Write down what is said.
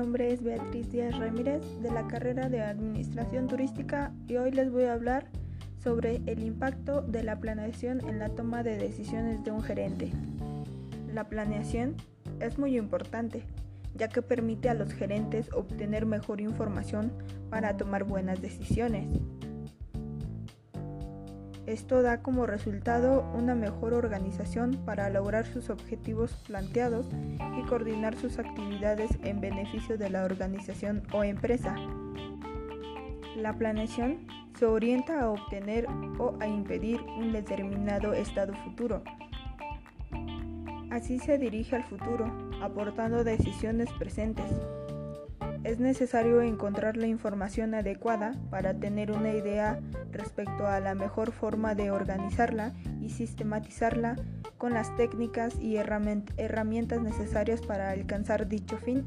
nombre es Beatriz Díaz Ramírez de la carrera de Administración Turística y hoy les voy a hablar sobre el impacto de la planeación en la toma de decisiones de un gerente. La planeación es muy importante ya que permite a los gerentes obtener mejor información para tomar buenas decisiones. Esto da como resultado una mejor organización para lograr sus objetivos planteados y coordinar sus actividades en beneficio de la organización o empresa. La planeación se orienta a obtener o a impedir un determinado estado futuro. Así se dirige al futuro, aportando decisiones presentes es necesario encontrar la información adecuada para tener una idea respecto a la mejor forma de organizarla y sistematizarla con las técnicas y herramientas necesarias para alcanzar dicho fin.